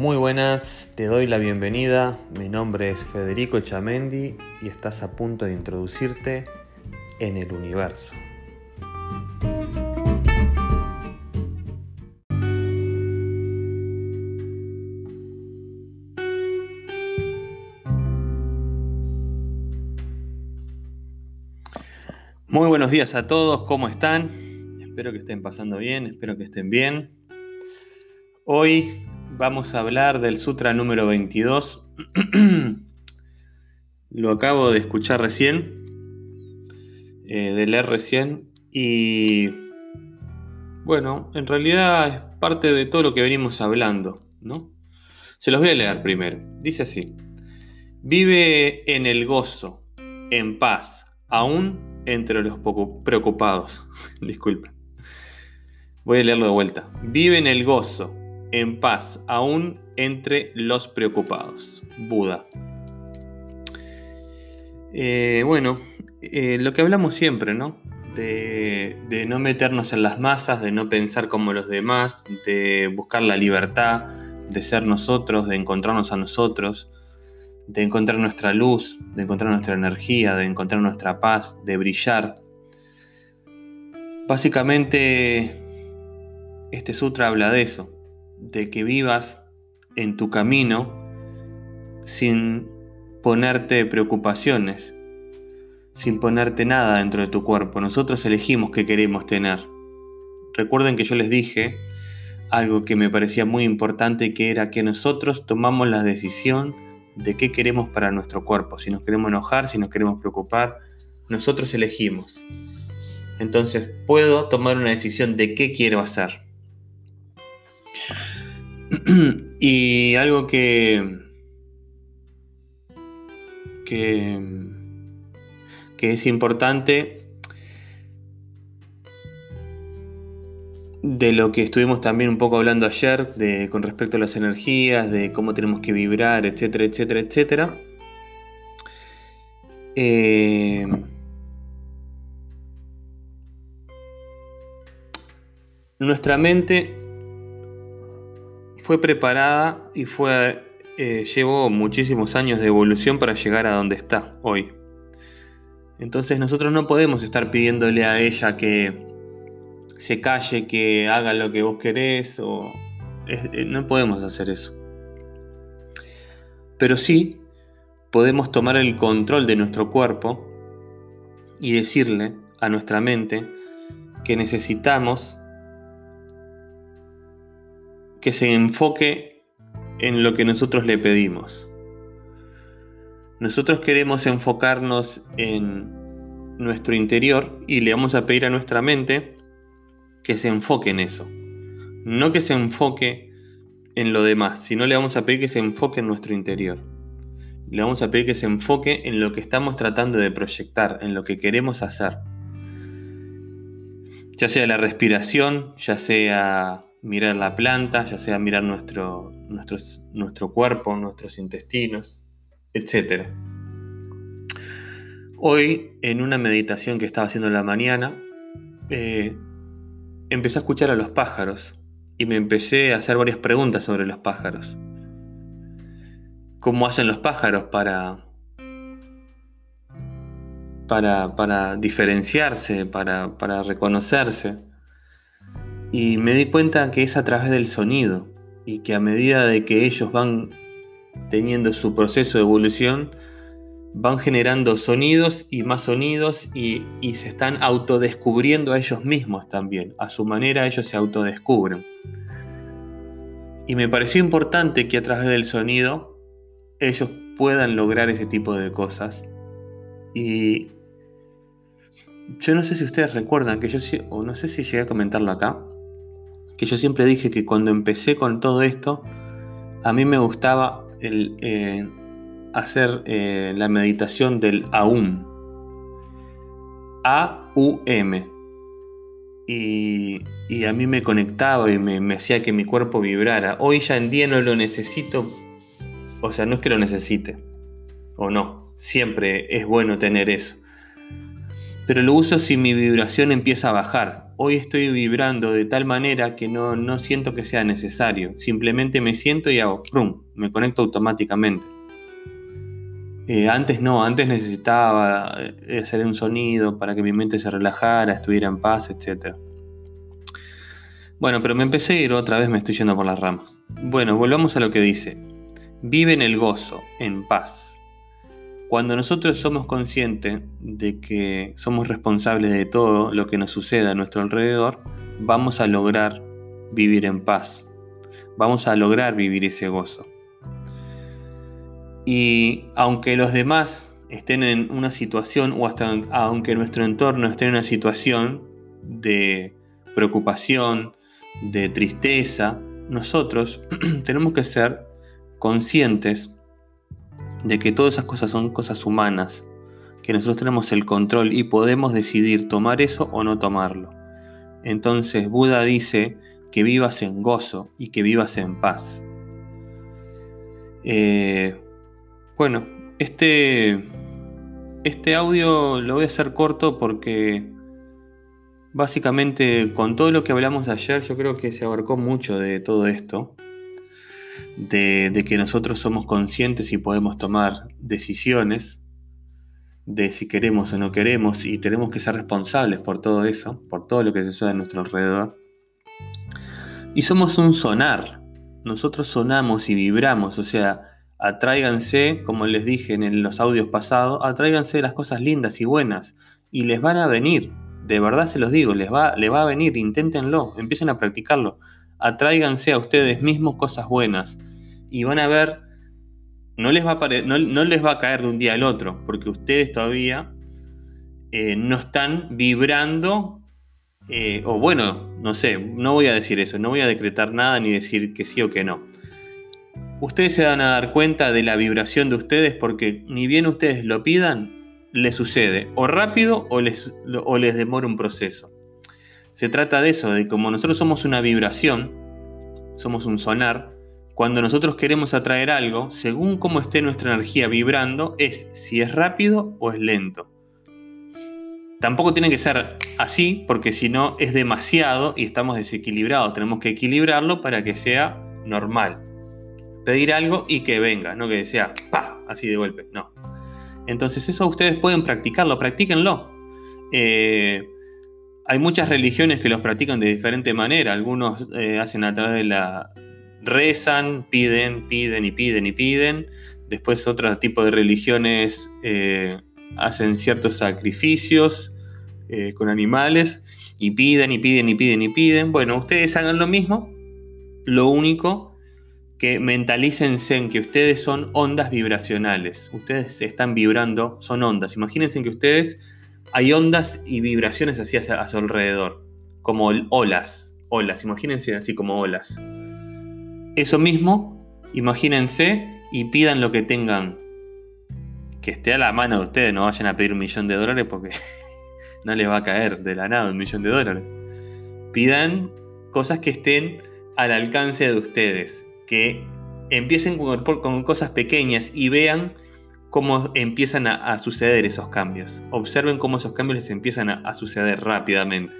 Muy buenas, te doy la bienvenida. Mi nombre es Federico Chamendi y estás a punto de introducirte en el universo. Muy buenos días a todos, ¿cómo están? Espero que estén pasando bien, espero que estén bien. Hoy vamos a hablar del Sutra número 22. Lo acabo de escuchar recién, eh, de leer recién, y bueno, en realidad es parte de todo lo que venimos hablando, ¿no? Se los voy a leer primero. Dice así, vive en el gozo, en paz, aún entre los preocupados. Disculpen. Voy a leerlo de vuelta. Vive en el gozo, en paz, aún entre los preocupados. Buda. Eh, bueno, eh, lo que hablamos siempre, ¿no? De, de, no meternos en las masas, de no pensar como los demás, de buscar la libertad, de ser nosotros, de encontrarnos a nosotros, de encontrar nuestra luz, de encontrar nuestra energía, de encontrar nuestra paz, de brillar. Básicamente, este sutra habla de eso, de que vivas en tu camino sin ponerte preocupaciones, sin ponerte nada dentro de tu cuerpo. Nosotros elegimos qué queremos tener. Recuerden que yo les dije algo que me parecía muy importante, que era que nosotros tomamos la decisión de qué queremos para nuestro cuerpo, si nos queremos enojar, si nos queremos preocupar, nosotros elegimos. Entonces puedo tomar una decisión de qué quiero hacer. y algo que, que, que es importante de lo que estuvimos también un poco hablando ayer, de, con respecto a las energías, de cómo tenemos que vibrar, etcétera, etcétera, etcétera. Eh, nuestra mente fue preparada y fue, eh, llevó muchísimos años de evolución para llegar a donde está hoy. Entonces nosotros no podemos estar pidiéndole a ella que se calle, que haga lo que vos querés, o eh, no podemos hacer eso. Pero sí podemos tomar el control de nuestro cuerpo y decirle a nuestra mente que necesitamos que se enfoque en lo que nosotros le pedimos. Nosotros queremos enfocarnos en nuestro interior y le vamos a pedir a nuestra mente que se enfoque en eso. No que se enfoque en lo demás, sino le vamos a pedir que se enfoque en nuestro interior. Le vamos a pedir que se enfoque en lo que estamos tratando de proyectar, en lo que queremos hacer. Ya sea la respiración, ya sea mirar la planta, ya sea mirar nuestro, nuestro cuerpo, nuestros intestinos, etc. Hoy, en una meditación que estaba haciendo en la mañana, eh, empecé a escuchar a los pájaros y me empecé a hacer varias preguntas sobre los pájaros. ¿Cómo hacen los pájaros para, para, para diferenciarse, para, para reconocerse? Y me di cuenta que es a través del sonido y que a medida de que ellos van teniendo su proceso de evolución, van generando sonidos y más sonidos y, se están autodescubriendo a ellos mismos también. A su manera ellos se autodescubren. Y me pareció importante que a través del sonido ellos puedan lograr ese tipo de cosas. Y yo no sé si ustedes recuerdan que yo, o no sé si llegué a comentarlo acá, que yo siempre dije que cuando empecé con todo esto, a mí me gustaba eh, hacer eh, la meditación del AUM. A-U-M. Y, y, a mí me conectaba y me, hacía que mi cuerpo vibrara. Hoy ya en día no lo necesito. O sea, no es que lo necesite. O no. Siempre es bueno tener eso. Pero lo uso si mi vibración empieza a bajar. Hoy estoy vibrando de tal manera que no, no siento que sea necesario. Simplemente me siento y hago, ¡prum! Me conecto automáticamente. Eh, antes no, antes necesitaba eh, hacer un sonido para que mi mente se relajara, estuviera en paz, etc. Bueno, pero me empecé a ir otra vez, me estoy yendo por las ramas. Bueno, volvamos a lo que dice. Vive en el gozo, en paz. Cuando nosotros somos conscientes de que somos responsables de todo lo que nos sucede a nuestro alrededor, vamos a lograr vivir en paz. Vamos a lograr vivir ese gozo. Y aunque los demás estén en una situación o hasta aunque nuestro entorno esté en una situación de preocupación, de tristeza, nosotros tenemos que ser conscientes de que todas esas cosas son cosas humanas, que nosotros tenemos el control y podemos decidir tomar eso o no tomarlo. Entonces Buda dice que vivas en gozo y que vivas en paz. Eh, bueno, este, este audio lo voy a hacer corto porque básicamente con todo lo que hablamos ayer yo creo que se abarcó mucho de todo esto de, que nosotros somos conscientes y podemos tomar decisiones de si queremos o no queremos y tenemos que ser responsables por todo eso, por todo lo que sucede a nuestro alrededor. Y somos un sonar, nosotros sonamos y vibramos, o sea, atráiganse, como les dije en los audios pasados, atráiganse las cosas lindas y buenas y les van a venir, de verdad se los digo, les va, les va a venir, inténtenlo, empiecen a practicarlo atráiganse a ustedes mismos cosas buenas y van a ver, no les va a, no, les va a caer de un día al otro, porque ustedes todavía eh, no están vibrando, eh, o bueno, no sé, no voy a decir eso, no voy a decretar nada ni decir que sí o que no. Ustedes se van a dar cuenta de la vibración de ustedes porque ni bien ustedes lo pidan, les sucede o rápido o les, o les demora un proceso. Se trata de eso, de como nosotros somos una vibración, somos un sonar, cuando nosotros queremos atraer algo, según cómo esté nuestra energía vibrando, es si es rápido o es lento. Tampoco tiene que ser así, porque si no es demasiado y estamos desequilibrados. Tenemos que equilibrarlo para que sea normal. Pedir algo y que venga, no que sea ¡pa! así de golpe. No. Entonces, eso ustedes pueden practicarlo, practíquenlo. Eh, hay muchas religiones que los practican de diferente manera. Algunos eh, hacen a través de la... rezan, piden, piden y piden y piden. Después otro tipo de religiones eh, hacen ciertos sacrificios eh, con animales y piden y piden y piden y piden. Bueno, ustedes hagan lo mismo. Lo único que mentalícense en que ustedes son ondas vibracionales. Ustedes están vibrando, son ondas. Imagínense que ustedes hay ondas y vibraciones así a, su alrededor, como olas, olas, imagínense así como olas. Eso mismo, imagínense y pidan lo que tengan que esté a la mano de ustedes, no vayan a pedir un millón de dólares porque no les va a caer de la nada un millón de dólares. Pidan cosas que estén al alcance de ustedes, que empiecen con cosas pequeñas y vean cómo empiezan a, suceder esos cambios. Observen cómo esos cambios les empiezan a, suceder rápidamente.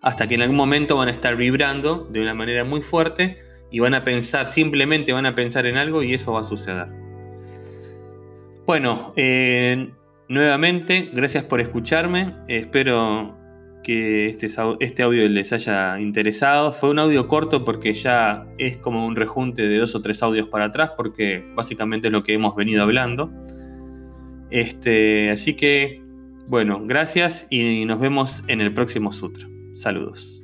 Hasta que en algún momento van a estar vibrando de una manera muy fuerte y van a pensar, simplemente van a pensar en algo y eso va a suceder. Bueno, eh, nuevamente, gracias por escucharme. espero que este, este audio les haya interesado. Fue un audio corto porque ya es como un rejunte de dos o tres audios para atrás, porque básicamente es lo que hemos venido hablando. Este, así que, bueno, gracias y nos vemos en el próximo sutra. Saludos.